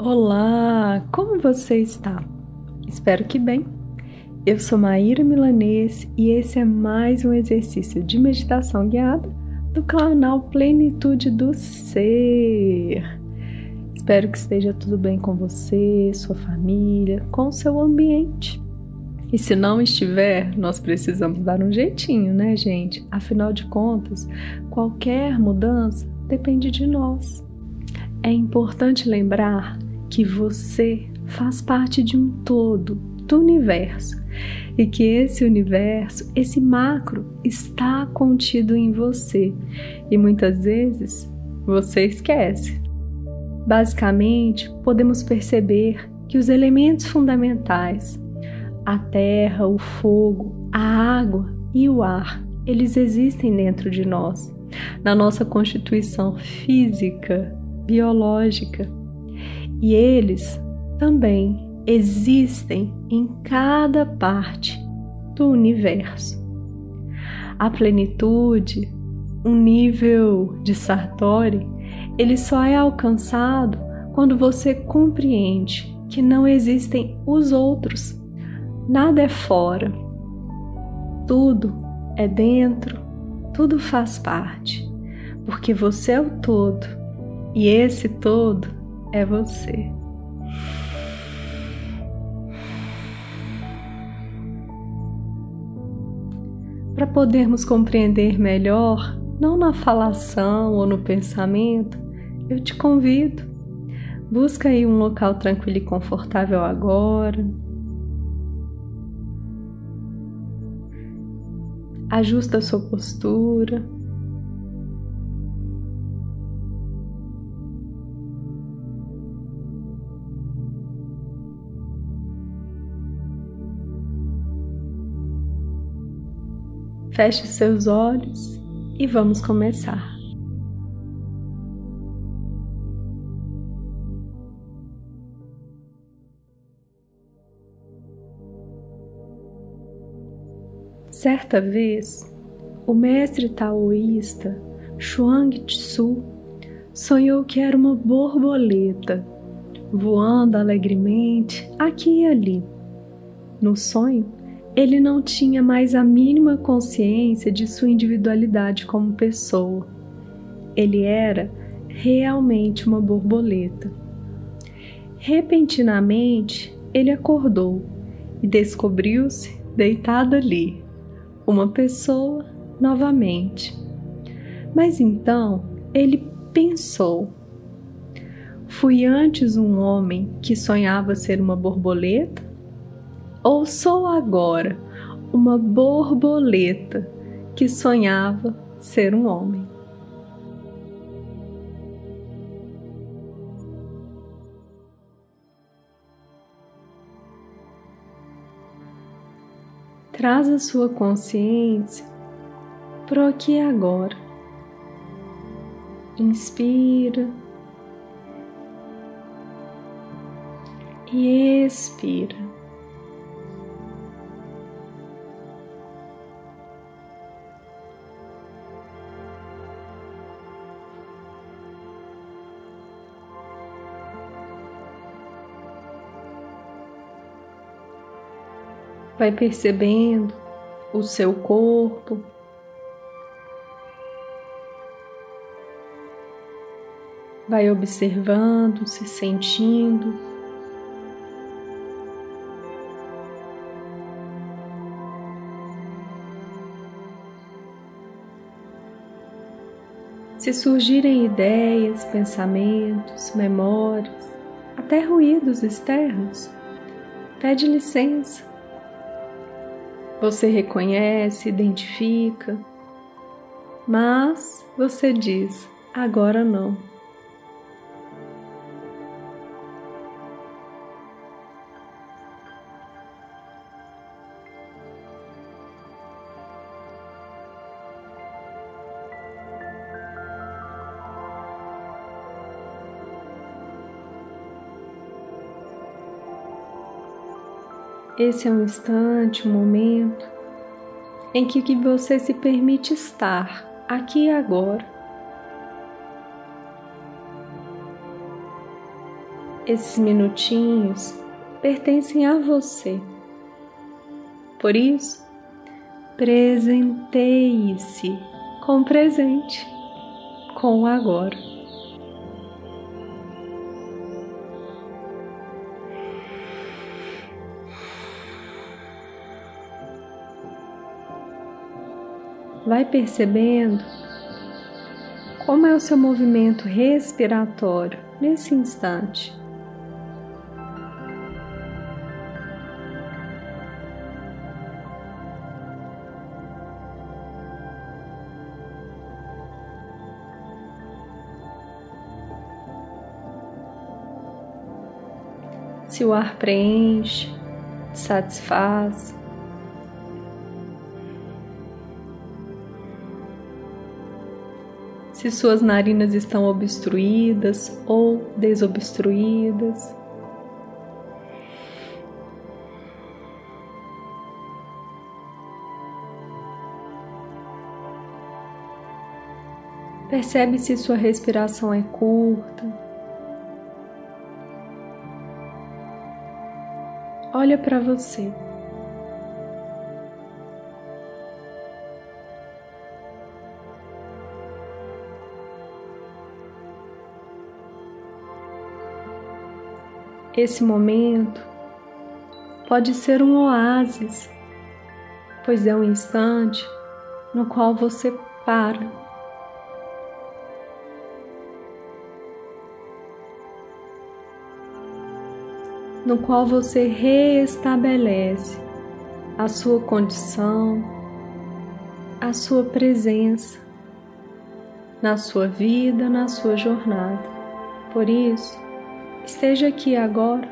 Olá, como você está? Espero que bem. Eu sou Maíra Milanês e esse é mais um exercício de meditação guiada do canal Plenitude do Ser. Espero que esteja tudo bem com você, sua família, com seu ambiente. E se não estiver, nós precisamos dar um jeitinho, né, gente? Afinal de contas, qualquer mudança depende de nós. É importante lembrar que você faz parte de um todo, do universo, e que esse universo, esse macro, está contido em você e muitas vezes você esquece. Basicamente, podemos perceber que os elementos fundamentais, a terra, o fogo, a água e o ar, eles existem dentro de nós, na nossa constituição física, biológica e eles também existem em cada parte do universo. A plenitude, um nível de Sartori, ele só é alcançado quando você compreende que não existem os outros. Nada é fora. Tudo é dentro, tudo faz parte, porque você é o todo e esse todo é você. Para podermos compreender melhor, não na falação ou no pensamento, eu te convido. Busca aí um local tranquilo e confortável agora. Ajusta a sua postura. Feche seus olhos e vamos começar. Certa vez, o mestre taoísta Chuang Tzu sonhou que era uma borboleta voando alegremente aqui e ali. No sonho, ele não tinha mais a mínima consciência de sua individualidade como pessoa. Ele era realmente uma borboleta. Repentinamente, ele acordou e descobriu-se deitado ali, uma pessoa novamente. Mas então ele pensou: fui antes um homem que sonhava ser uma borboleta? Ou sou agora uma borboleta que sonhava ser um homem? Traz a sua consciência para aqui e agora. Inspira e expira. Vai percebendo o seu corpo. Vai observando, se sentindo. Se surgirem ideias, pensamentos, memórias, até ruídos externos, pede licença você reconhece, identifica, mas você diz: agora não. Esse é um instante, um momento em que você se permite estar aqui e agora. Esses minutinhos pertencem a você. Por isso, presenteie-se com o presente, com o agora. Vai percebendo como é o seu movimento respiratório nesse instante. se o ar preenche, satisfaz. Se suas narinas estão obstruídas ou desobstruídas. Percebe se sua respiração é curta olha para você. Esse momento pode ser um oásis, pois é um instante no qual você para no qual você reestabelece a sua condição, a sua presença na sua vida, na sua jornada. Por isso, esteja aqui agora.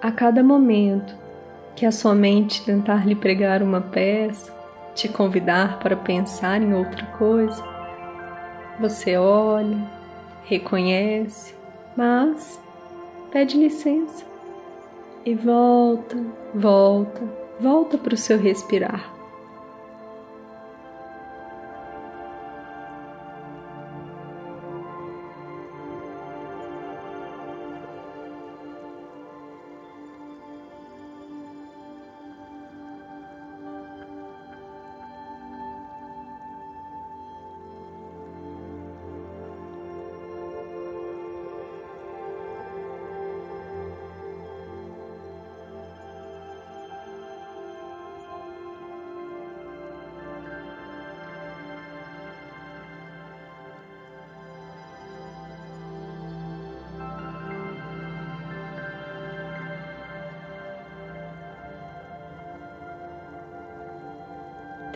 A cada momento que a sua mente tentar lhe pregar uma peça, te convidar para pensar em outra coisa, você olha, reconhece, mas pede licença e volta, volta, volta para o seu respirar.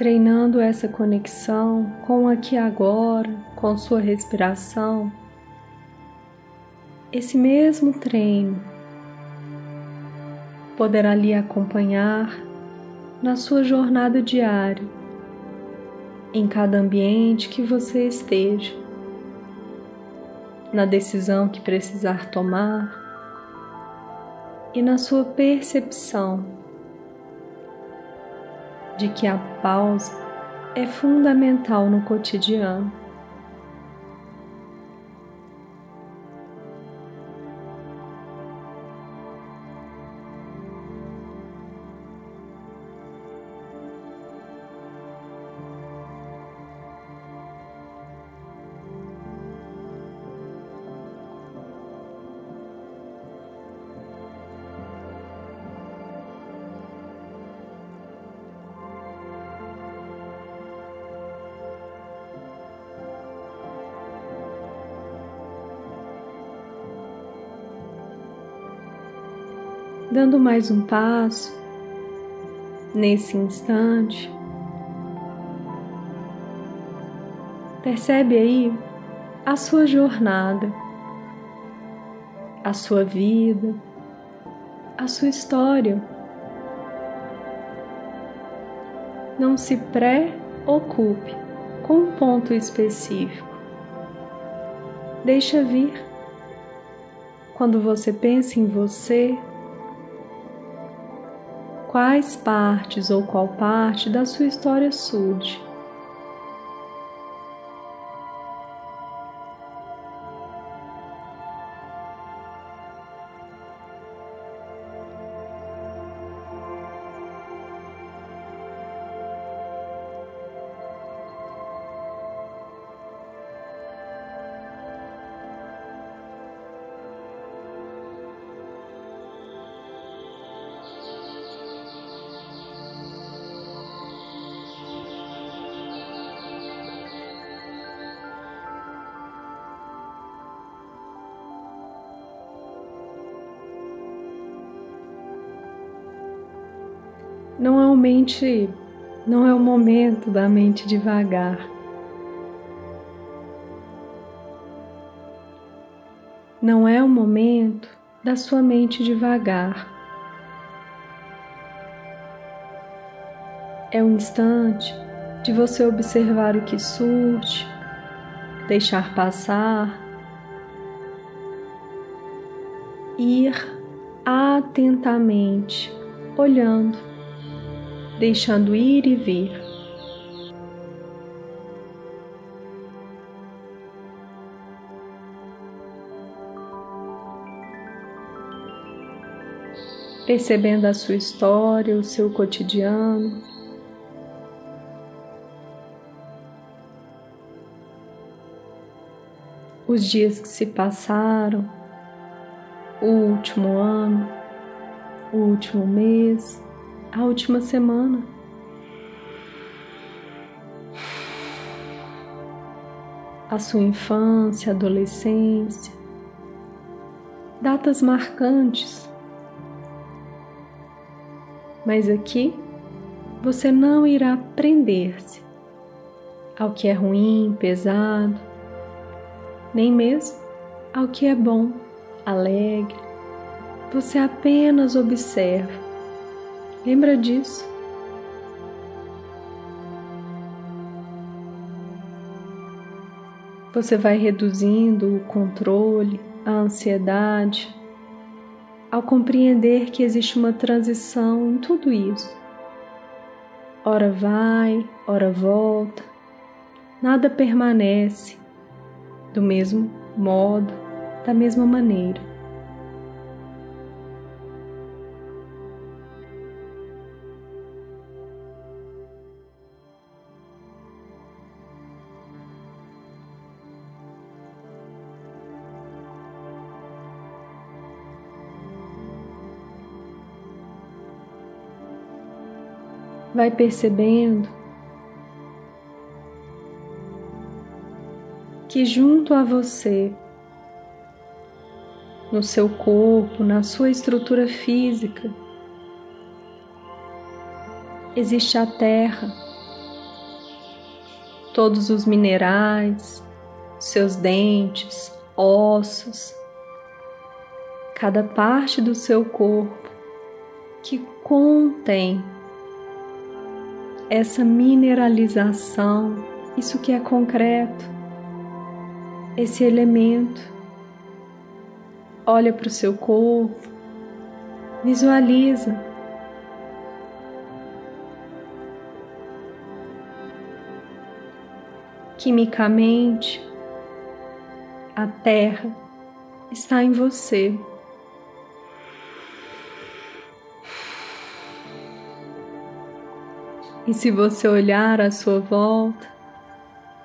Treinando essa conexão com o aqui agora, com sua respiração. Esse mesmo treino poderá lhe acompanhar na sua jornada diária, em cada ambiente que você esteja, na decisão que precisar tomar e na sua percepção de que a pausa é fundamental no cotidiano. Dando mais um passo nesse instante. Percebe aí a sua jornada, a sua vida, a sua história. Não se preocupe com um ponto específico. Deixa vir quando você pensa em você, quais partes ou qual parte da sua história surge? Não é o mente, não é o momento da mente devagar. Não é o momento da sua mente devagar. É o instante de você observar o que surge, deixar passar, ir atentamente olhando deixando ir e vir. Percebendo a sua história, o seu cotidiano. Os dias que se passaram, o último ano, o último mês a última semana. A sua infância, adolescência, datas marcantes. Mas aqui você não irá prender-se ao que é ruim, pesado, nem mesmo ao que é bom, alegre. Você apenas observa Lembra disso. Você vai reduzindo o controle, a ansiedade, ao compreender que existe uma transição em tudo isso. Ora vai, ora volta, nada permanece do mesmo modo, da mesma maneira. Vai percebendo que junto a você, no seu corpo, na sua estrutura física, existe a terra, todos os minerais, seus dentes, ossos, cada parte do seu corpo que contém essa mineralização, isso que é concreto, esse elemento. Olha para o seu corpo, visualiza. Quimicamente, a terra está em você. E se você olhar à sua volta,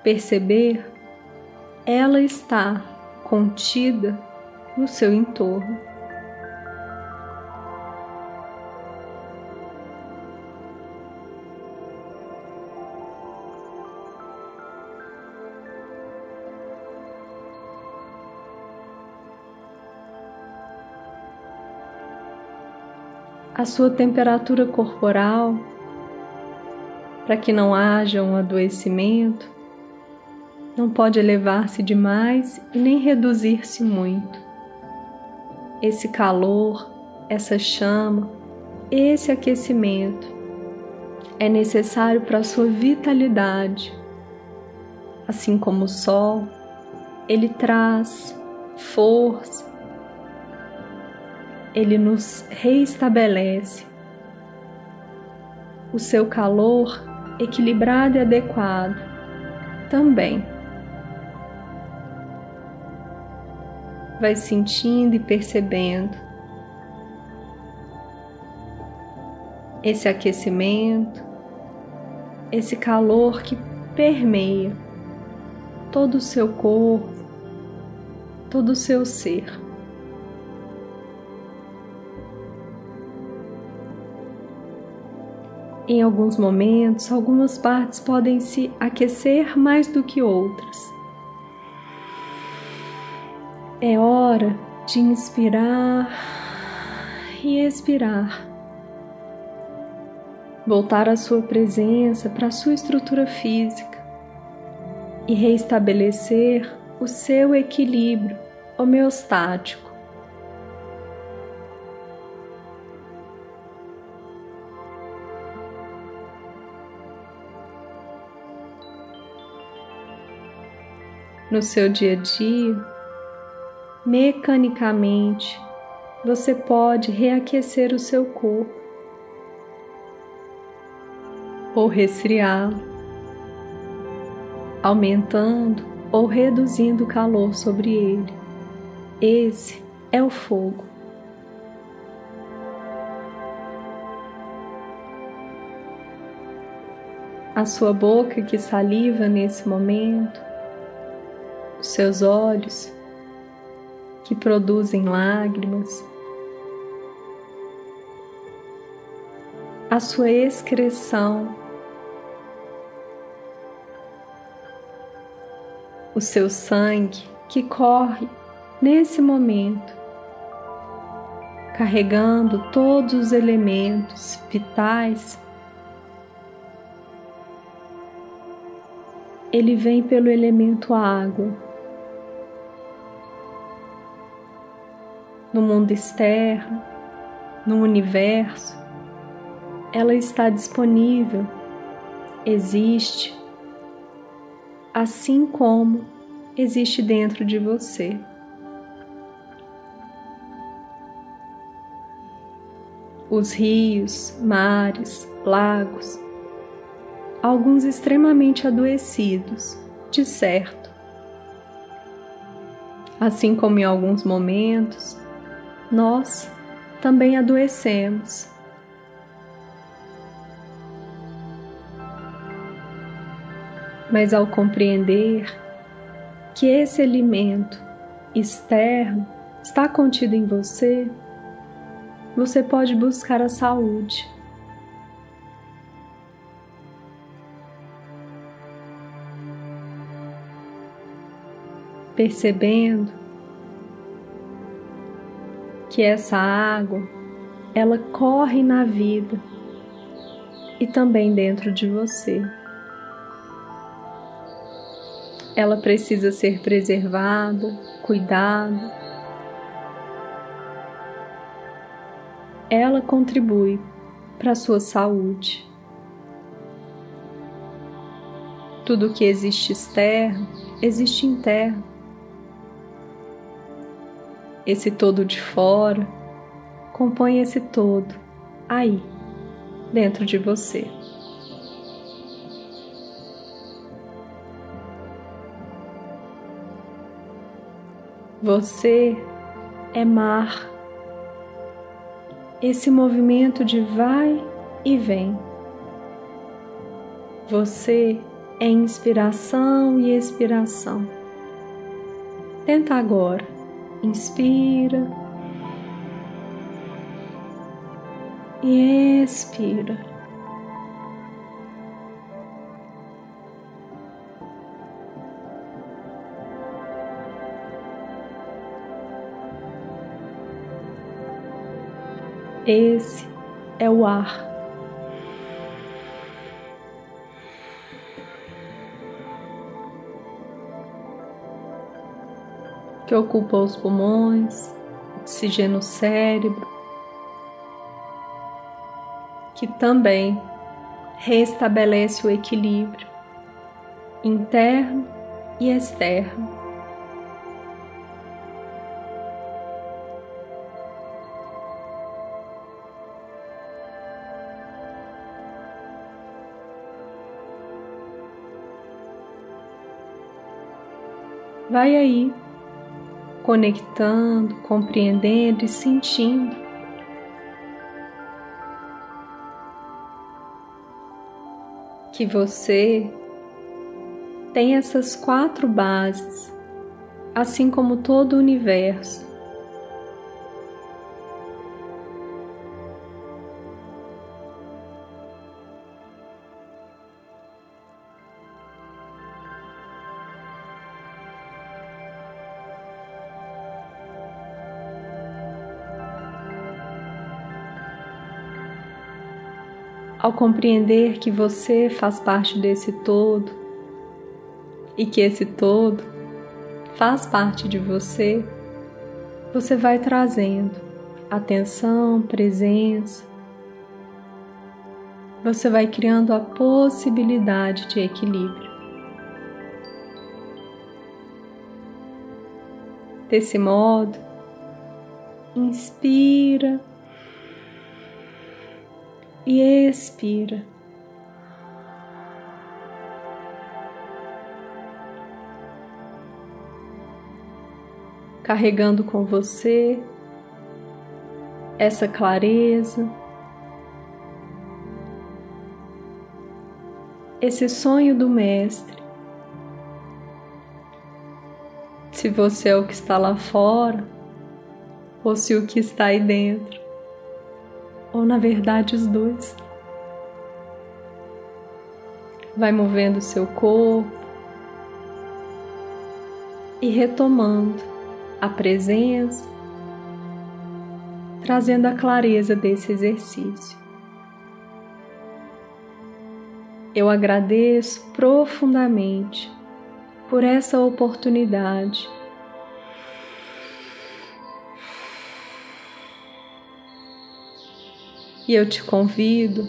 perceber, ela está contida no seu entorno. A sua temperatura corporal para que não haja um adoecimento, não pode elevar-se demais e nem reduzir-se muito. Esse calor, essa chama, esse aquecimento é necessário para a sua vitalidade. Assim como o sol, ele traz força, ele nos reestabelece o seu calor equilibrado e adequado também. Vai sentindo e percebendo esse aquecimento, esse calor que permeia todo o seu corpo, todo o seu ser. Em alguns momentos, algumas partes podem se aquecer mais do que outras. É hora de inspirar e expirar. Voltar a sua presença para a sua estrutura física e reestabelecer o seu equilíbrio homeostático. No seu dia a dia, mecanicamente, você pode reaquecer o seu corpo ou resfriá-lo aumentando ou reduzindo o calor sobre ele. Esse é o fogo. A sua boca que saliva nesse momento, os seus olhos que produzem lágrimas, a sua excreção o seu sangue que corre nesse momento, carregando todos os elementos vitais. Ele vem pelo elemento água. No mundo externo, no universo, ela está disponível, existe assim como existe dentro de você. Os rios, mares, lagos, alguns extremamente adoecidos, de certo. Assim como em alguns momentos, nós também adoecemos mas ao compreender que esse alimento externo está contido em você, você pode buscar a saúde. Percebendo que essa água ela corre na vida e também dentro de você ela precisa ser preservada, cuidada. Ela contribui para a sua saúde. Tudo que existe externo, existe interno. Esse todo de fora compõe esse todo aí, dentro de você. Você é mar. Esse movimento de vai e vem. Você é inspiração e expiração. Tenta agora. Inspira e expira. Esse é o ar. que ocupa os pulmões, oxigena o cérebro, que também restabelece o equilíbrio interno e externo. Vai aí conectando, compreendendo e sentindo. Que você tem essas quatro bases, assim como todo o universo. Compreender que você faz parte desse todo e que esse todo faz parte de você, você vai trazendo atenção, presença, você vai criando a possibilidade de equilíbrio. Desse modo, inspira e expira. Carregando com você essa clareza, esse sonho do Mestre. Se você é o que está lá fora, ou se o que está aí dentro ou na verdade os dois. Vai movendo o seu corpo e retomando a presença, trazendo a clareza desse exercício. Eu agradeço profundamente por essa oportunidade e eu te convido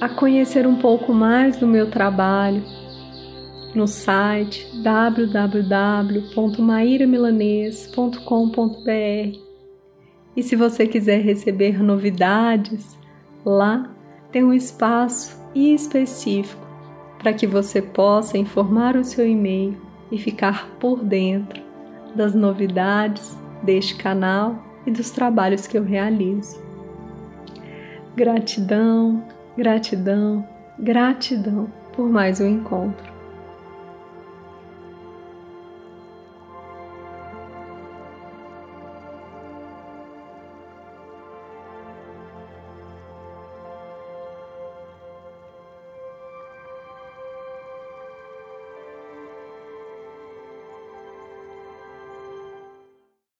a conhecer um pouco mais do meu trabalho no site www.mairamilanês.com.br. E se você quiser receber novidades, lá tem um espaço específico para que você possa informar o seu e-mail e ficar por dentro das novidades deste canal e dos trabalhos que eu realizo. Gratidão, gratidão, gratidão por mais um encontro.